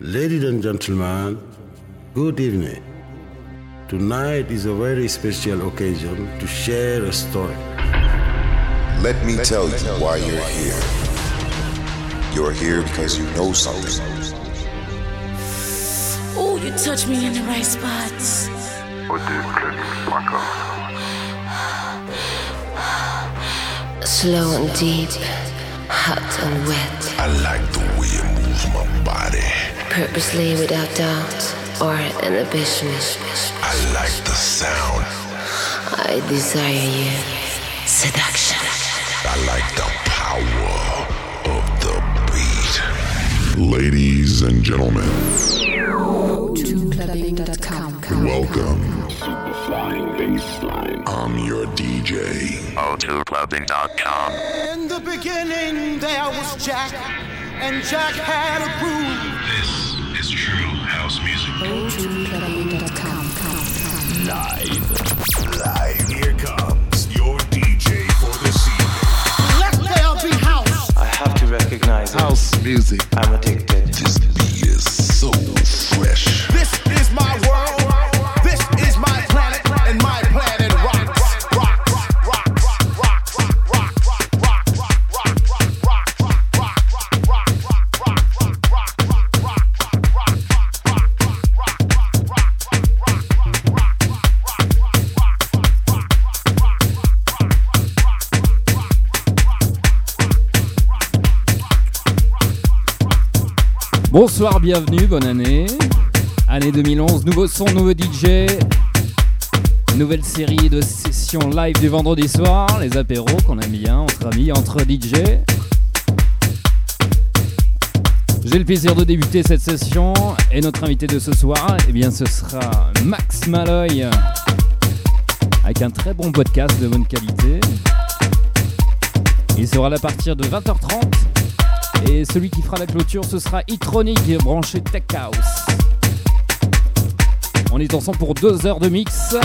Ladies and gentlemen, good evening. Tonight is a very special occasion to share a story. Let me tell you why you're here. You're here because you know something. Oh, you touch me in the right spots. Slow and deep, hot and wet. I like the way you move my body. Purposely without doubt or inhibition. I like the sound. I desire you. Seduction. I like the power of the beat. Ladies and gentlemen, Clubbing.com. welcome. I'm your DJ. O2clubbing.com. In the beginning, there was Jack, and Jack had a groove. This is true house music. Clubbing.com. Live. Here comes your DJ for the evening. Let there be house. I have to recognize it. House music. I'm addicted. This Bonsoir, bienvenue, bonne année. Année 2011, nouveau son, nouveau DJ. Nouvelle série de sessions live du vendredi soir, les apéros qu'on aime bien entre amis, entre DJ. J'ai le plaisir de débuter cette session et notre invité de ce soir, eh bien ce sera Max Malloy avec un très bon podcast de bonne qualité. Il sera là à partir de 20h30 et celui qui fera la clôture, ce sera Itronic branché Tech House. On est ensemble pour deux heures de mix.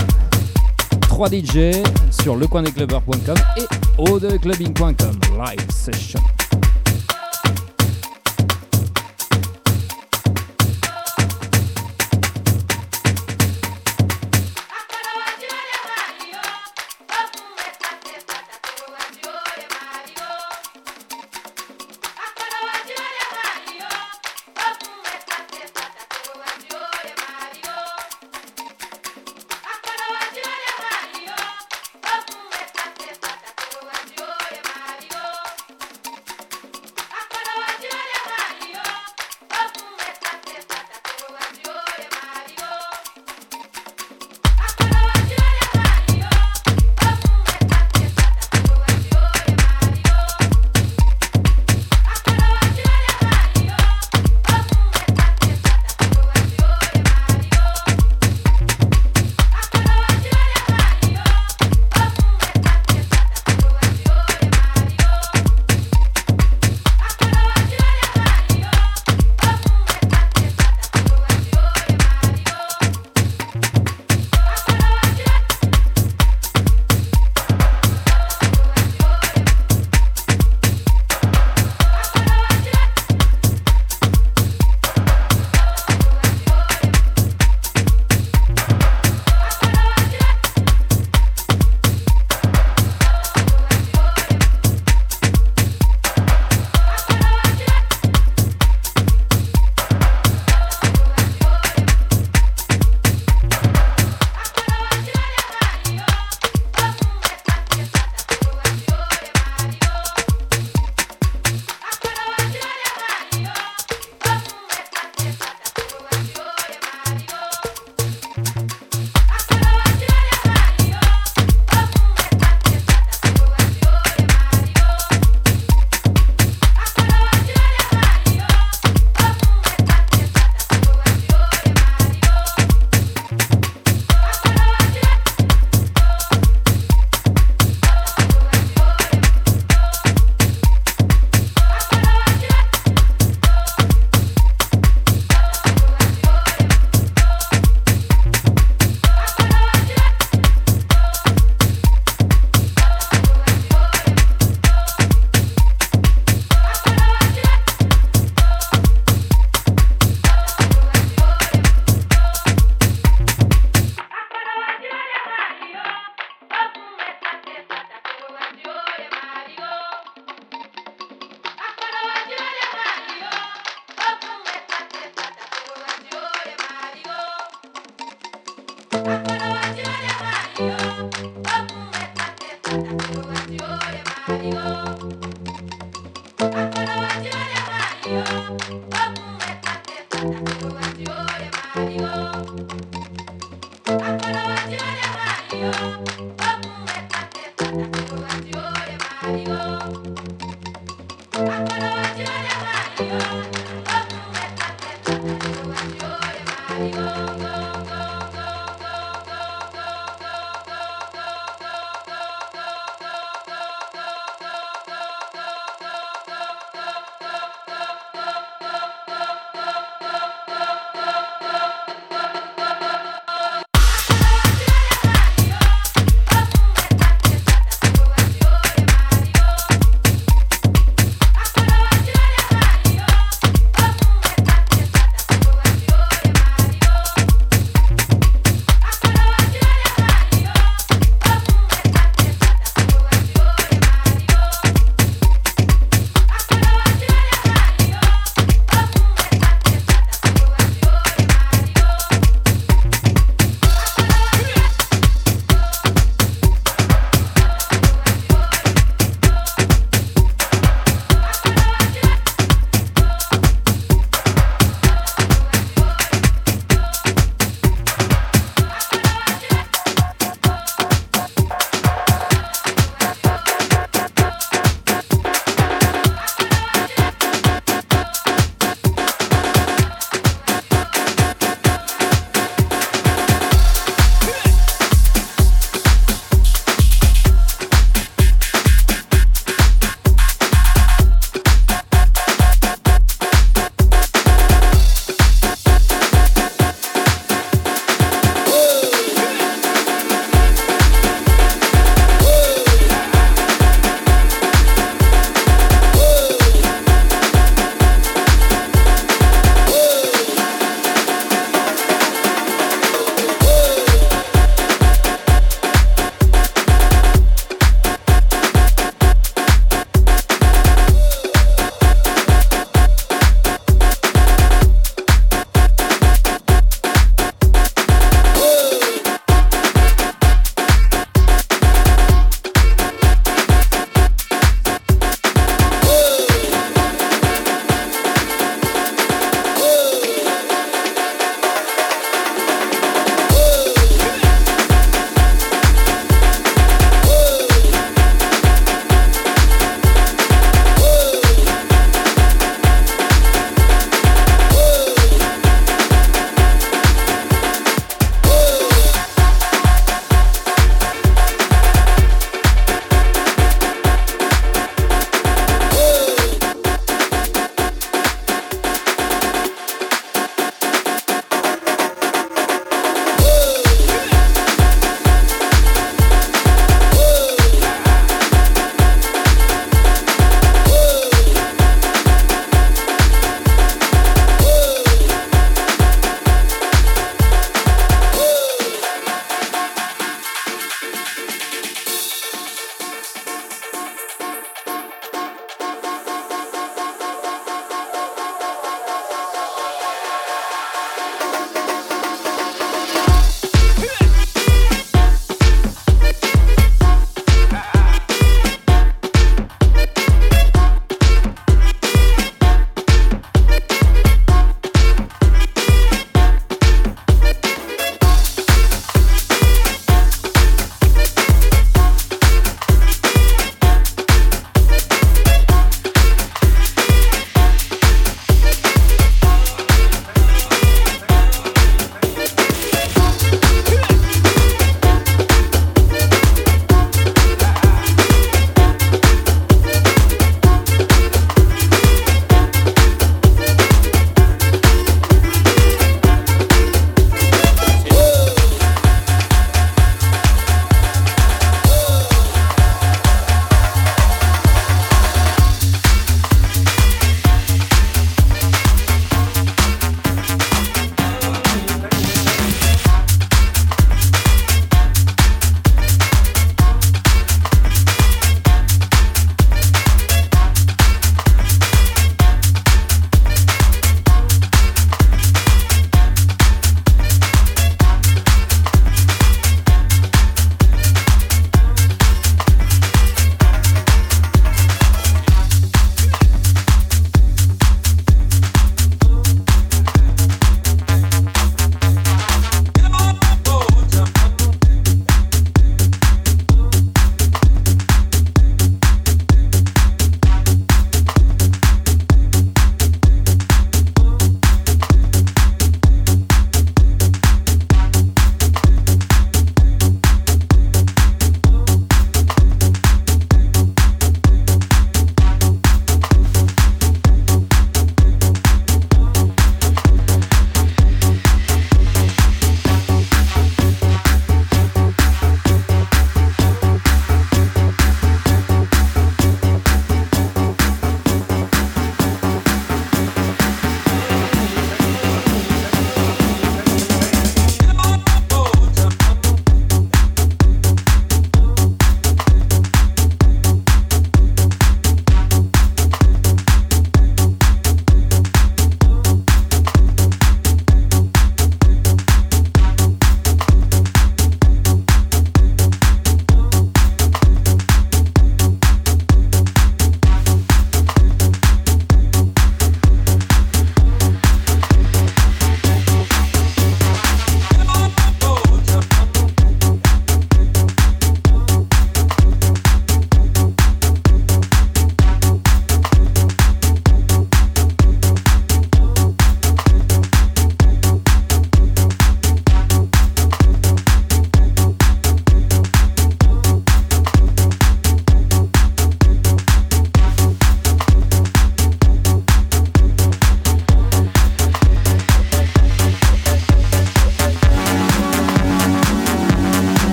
3 DJ sur lecoindesclubbers.com et odeclubbing.com. Live session.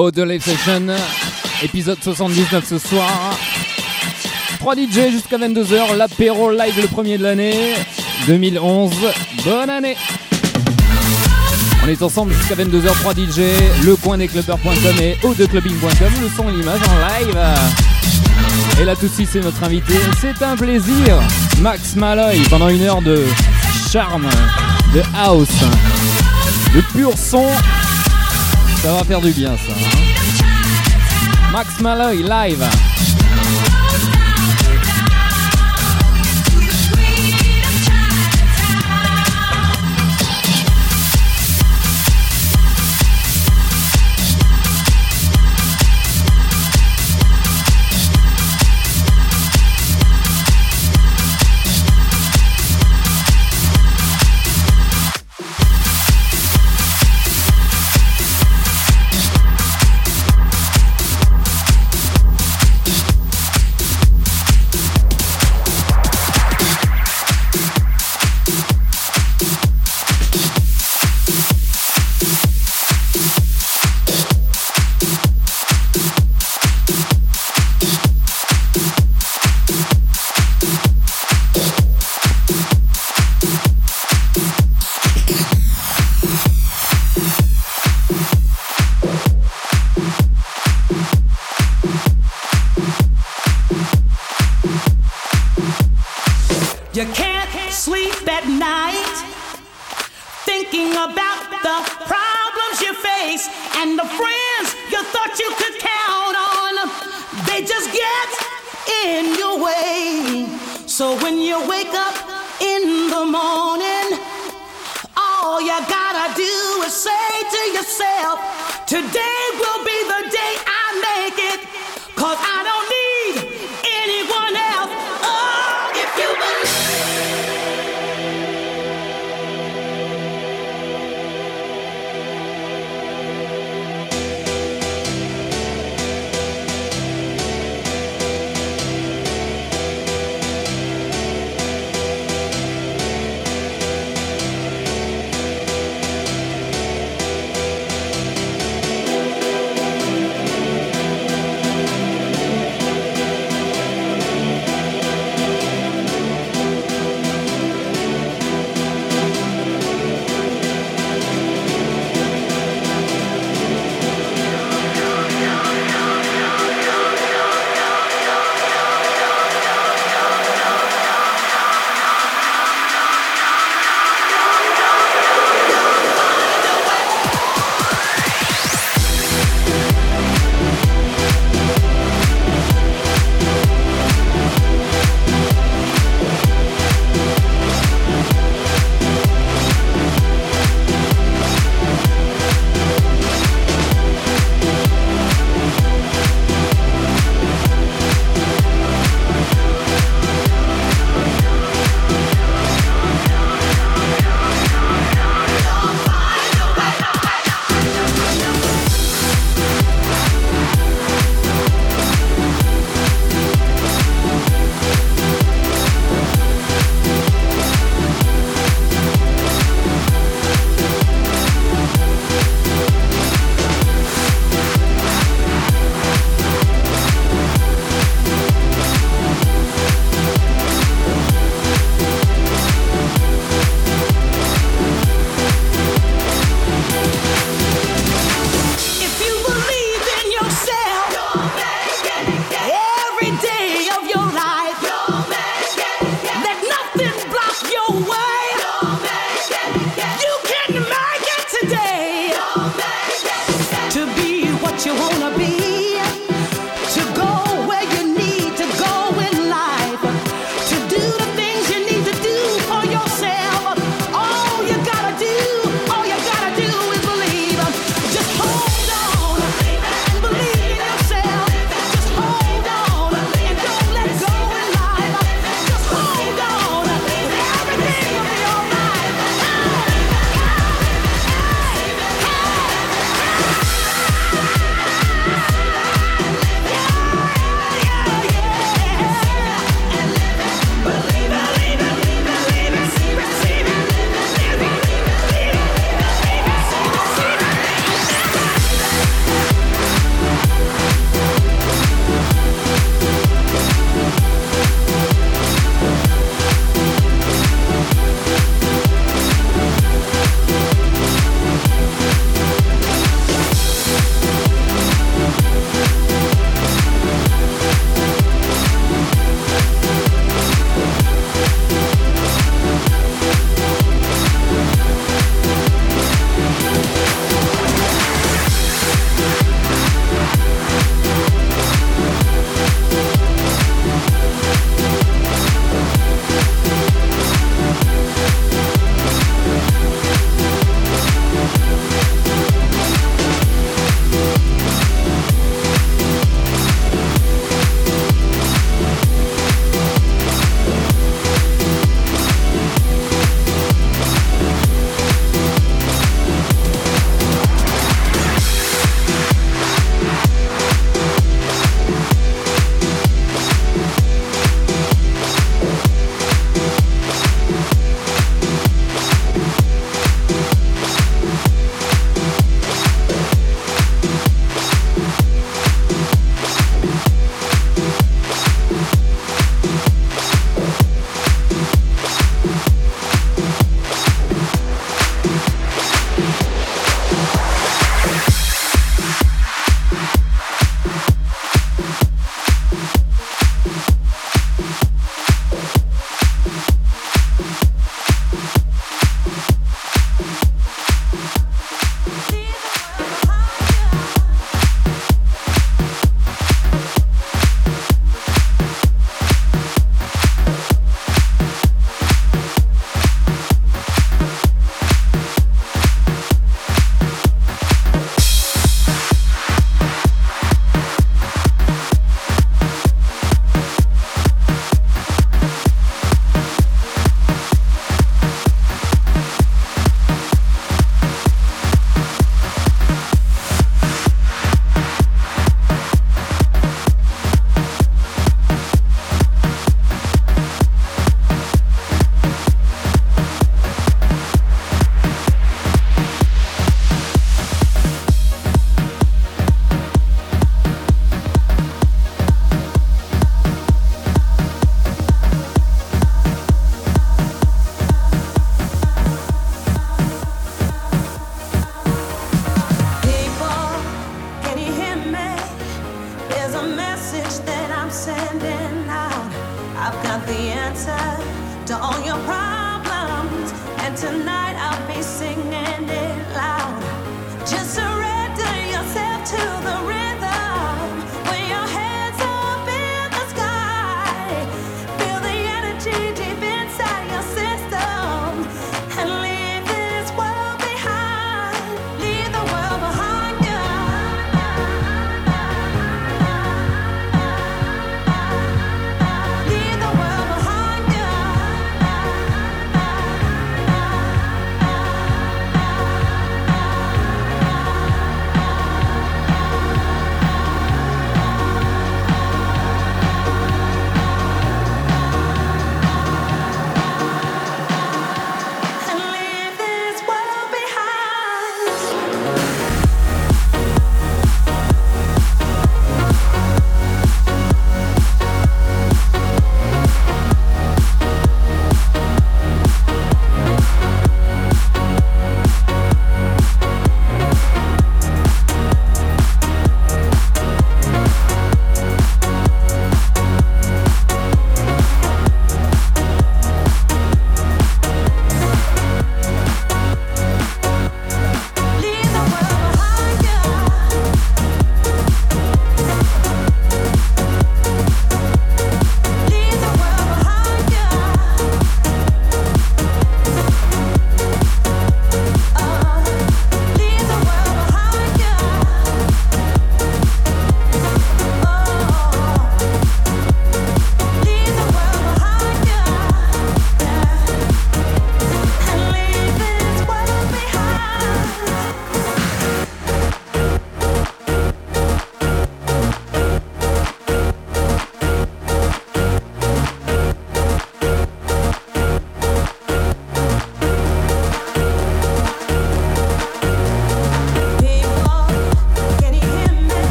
Oh, de Live Session, épisode 79 ce soir. 3 DJ jusqu'à 22h, l'apéro live le premier de l'année 2011. Bonne année On est ensemble jusqu'à 22h, 3 DJ, lecoindesclubeurs.com et odeclubbing.com, le son et l'image en live. Et là tout de suite c'est notre invité, c'est un plaisir. Max Malloy pendant une heure de charme, de house, de pur son. Ça va faire du bien ça. hein. Max Malloy live.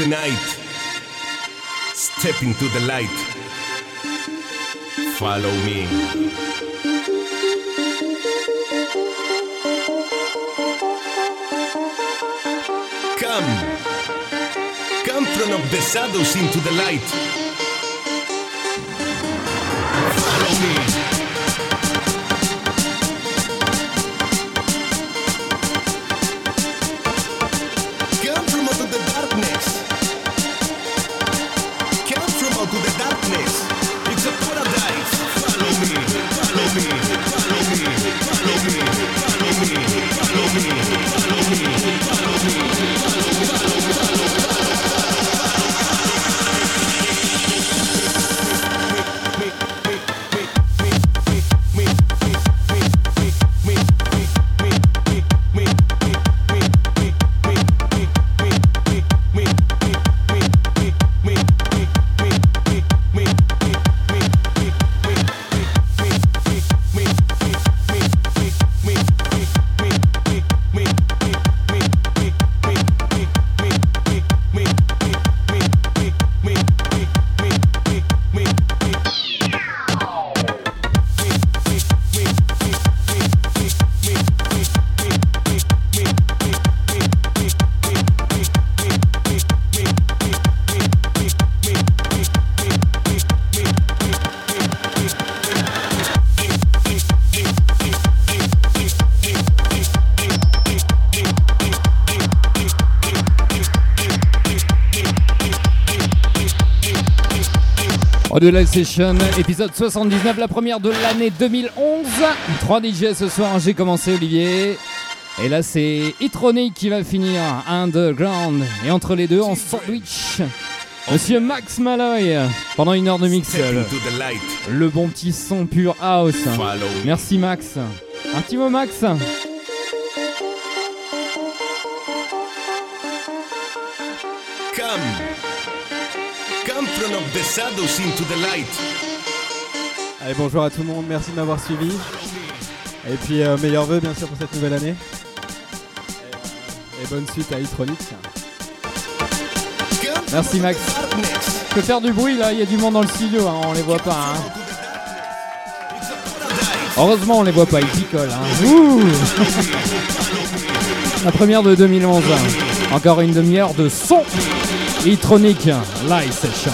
The night, step into the light. Follow me. Come, come from of the shadows into the light. Follow me. De Live Session, épisode 79, la première de l'année 2011. 3 DJ ce soir, j'ai commencé Olivier. Et là c'est Itronic qui va finir Underground. Et entre les deux, en sandwich, Monsieur Max Malloy, pendant une heure de mix. Le bon petit son pur house. Merci Max. Un petit mot Max Allez, bonjour à tout le monde, merci de m'avoir suivi. Et puis, euh, meilleurs vœux bien sûr pour cette nouvelle année. Et, et bonne suite à Itronic. Merci Max. Je peux faire du bruit là, il y a du monde dans le studio, hein, on les voit pas. hein. Heureusement on les voit pas, ils picolent. hein. Ouh La première de 2011. Encore une demi-heure de son. Electronic Live Session.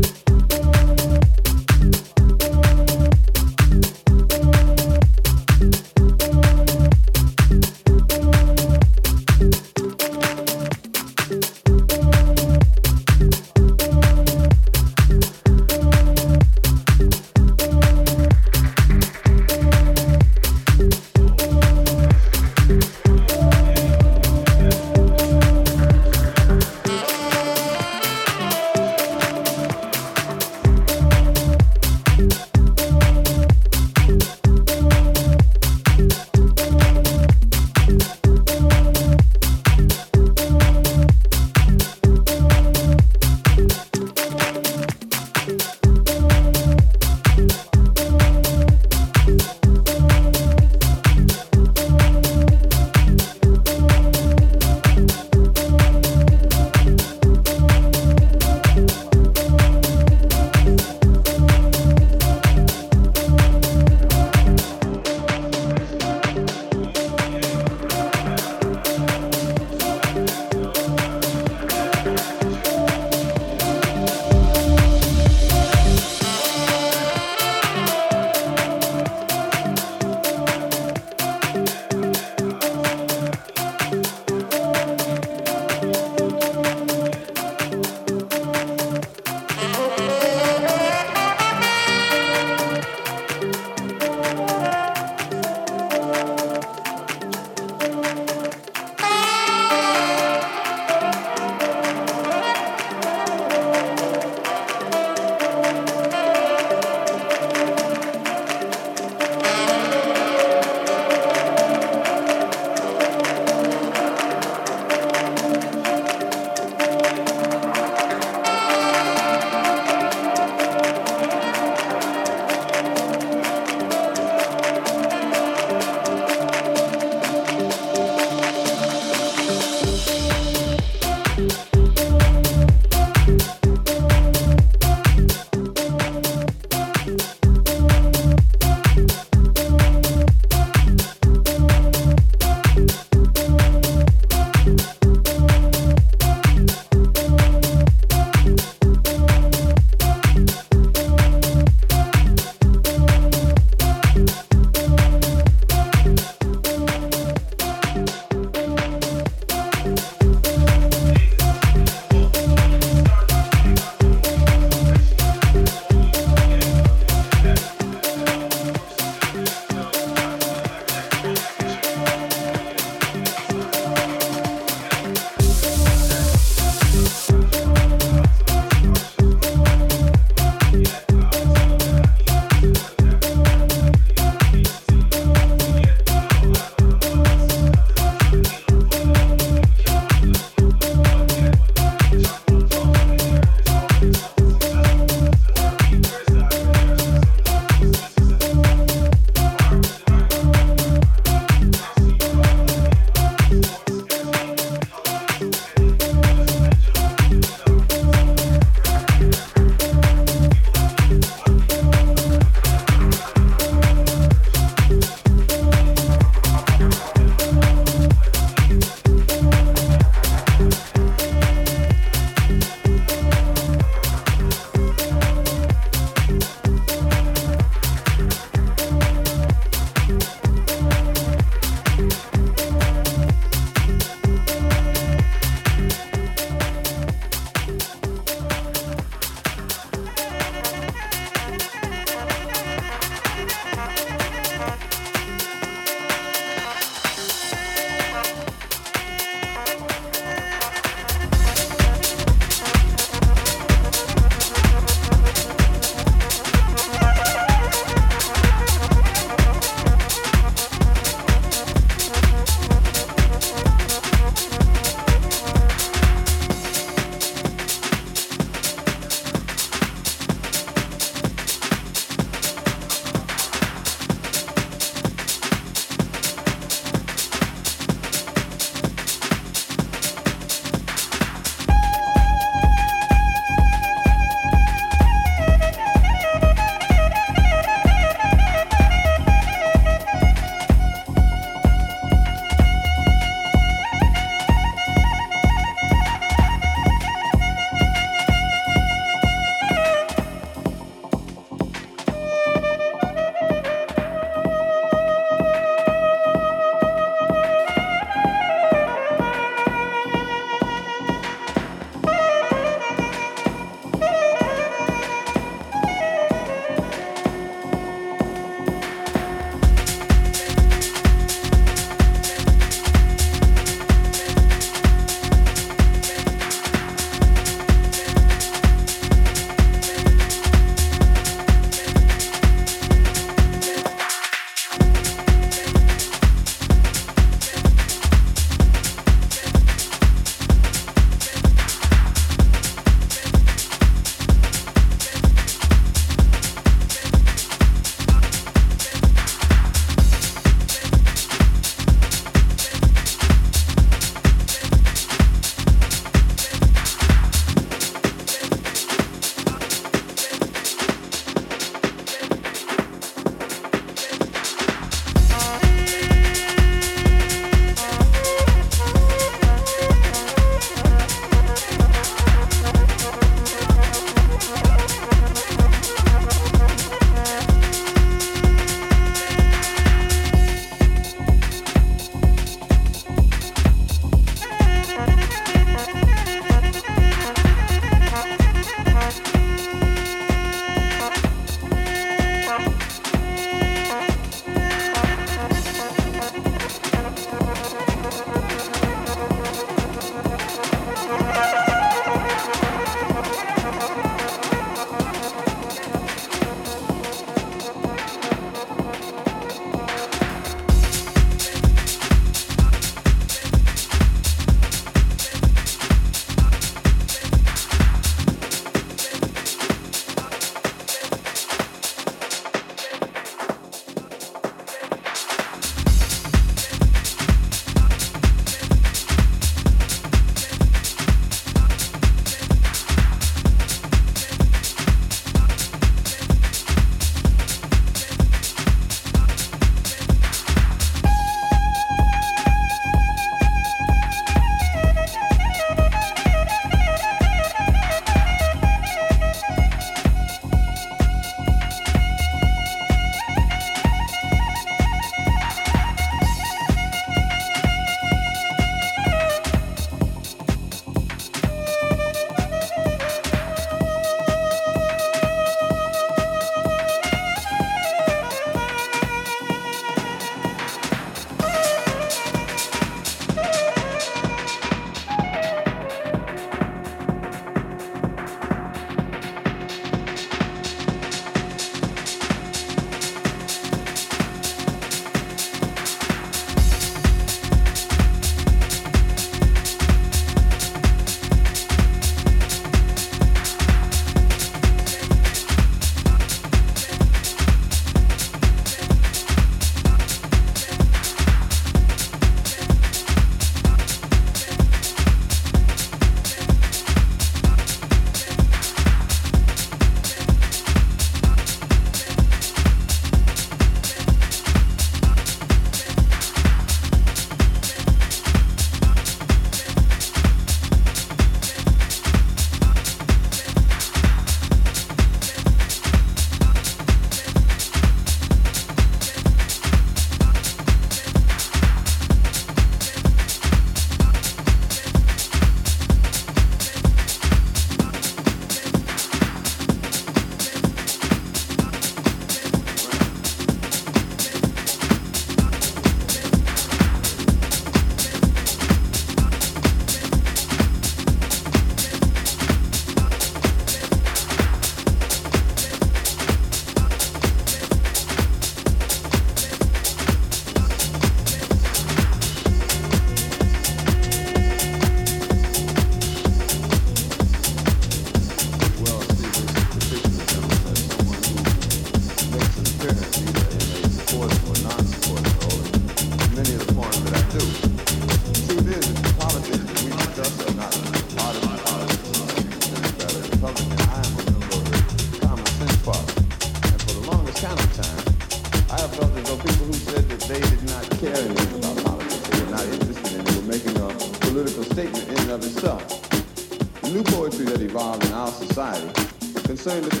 concerned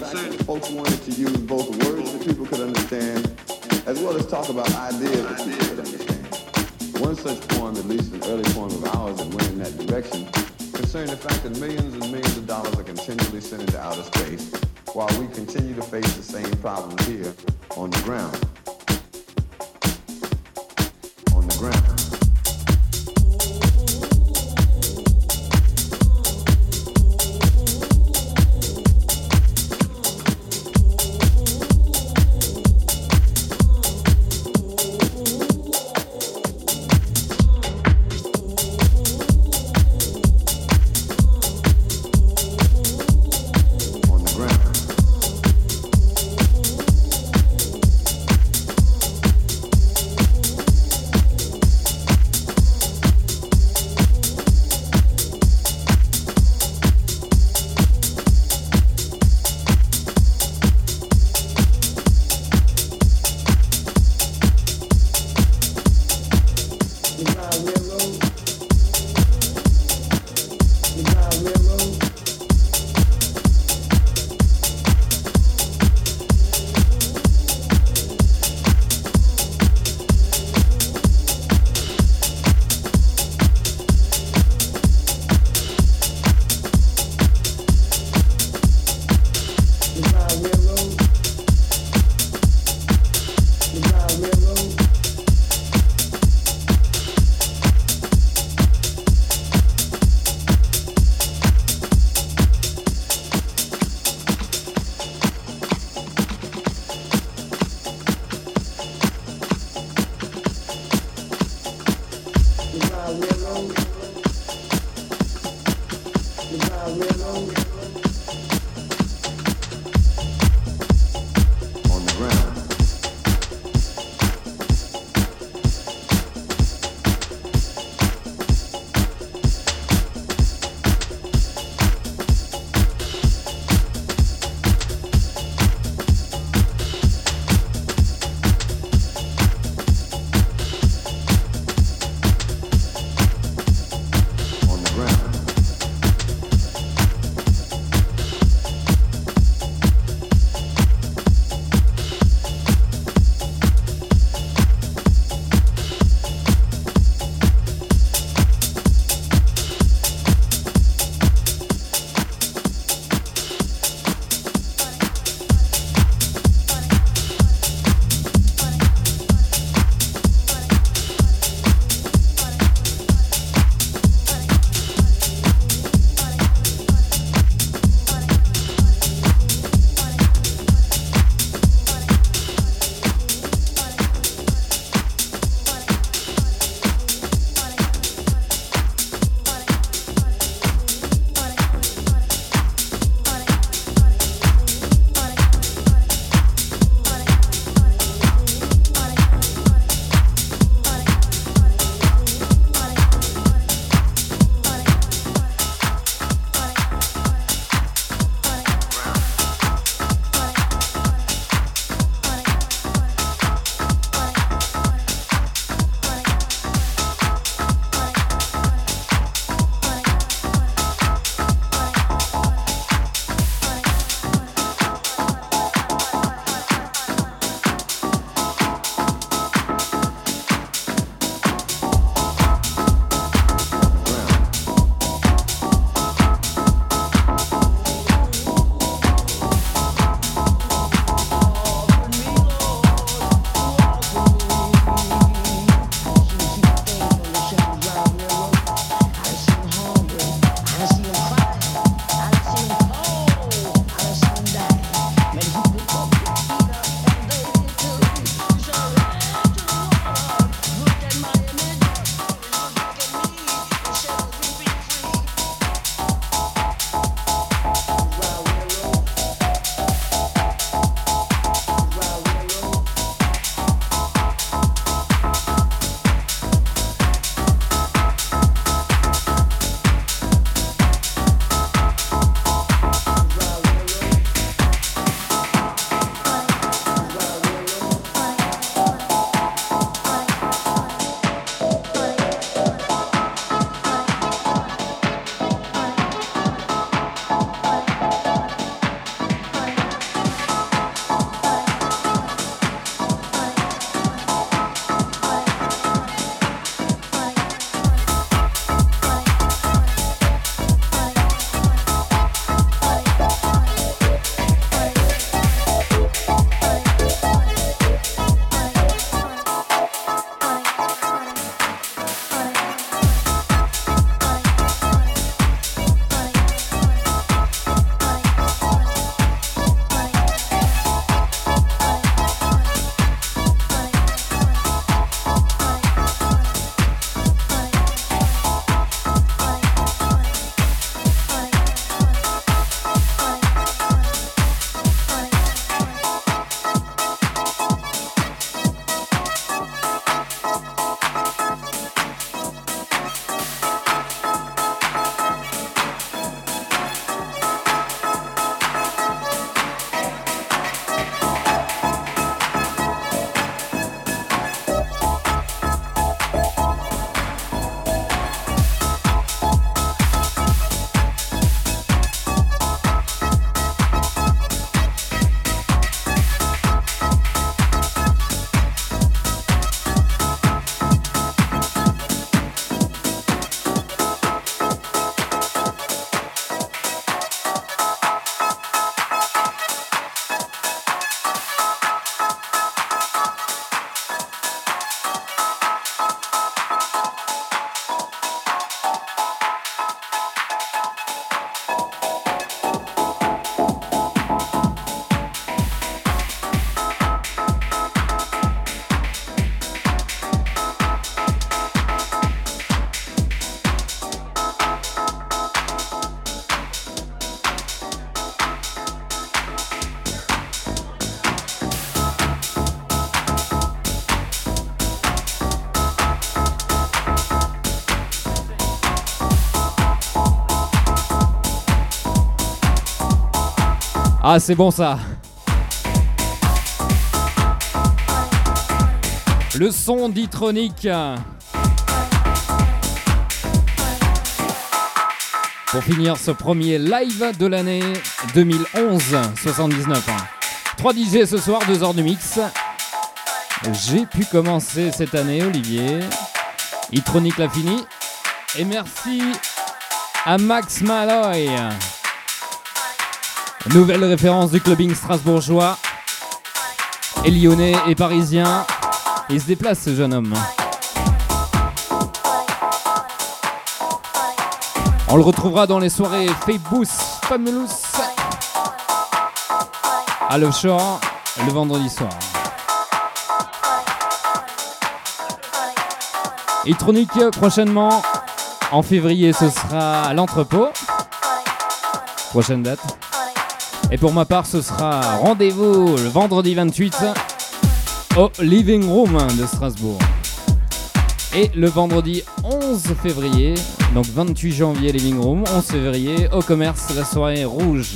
Ah, c'est bon ça. Le son d'Itronic. Pour finir ce premier live de l'année 2011, 79. 3 DJ ce soir, 2 heures du mix. J'ai pu commencer cette année, Olivier. Itronic l'a fini. Et merci à Max Malloy. Nouvelle référence du clubbing strasbourgeois. Et lyonnais et parisien. Il se déplace ce jeune homme. On le retrouvera dans les soirées Fabous Famous à l'offshore le vendredi soir. Electronic prochainement en février ce sera à l'entrepôt. Prochaine date. Et pour ma part ce sera rendez-vous le vendredi 28 au Living Room de Strasbourg. Et le vendredi 11 février, donc 28 janvier Living Room, 11 février au commerce la soirée rouge.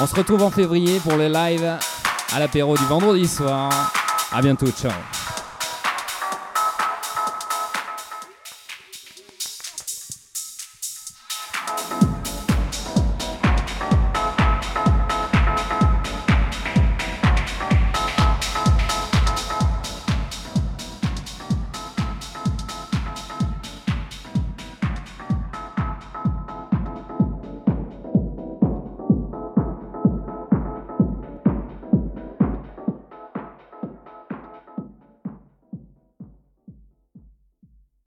On se retrouve en février pour les lives à l'apéro du vendredi soir. A bientôt, ciao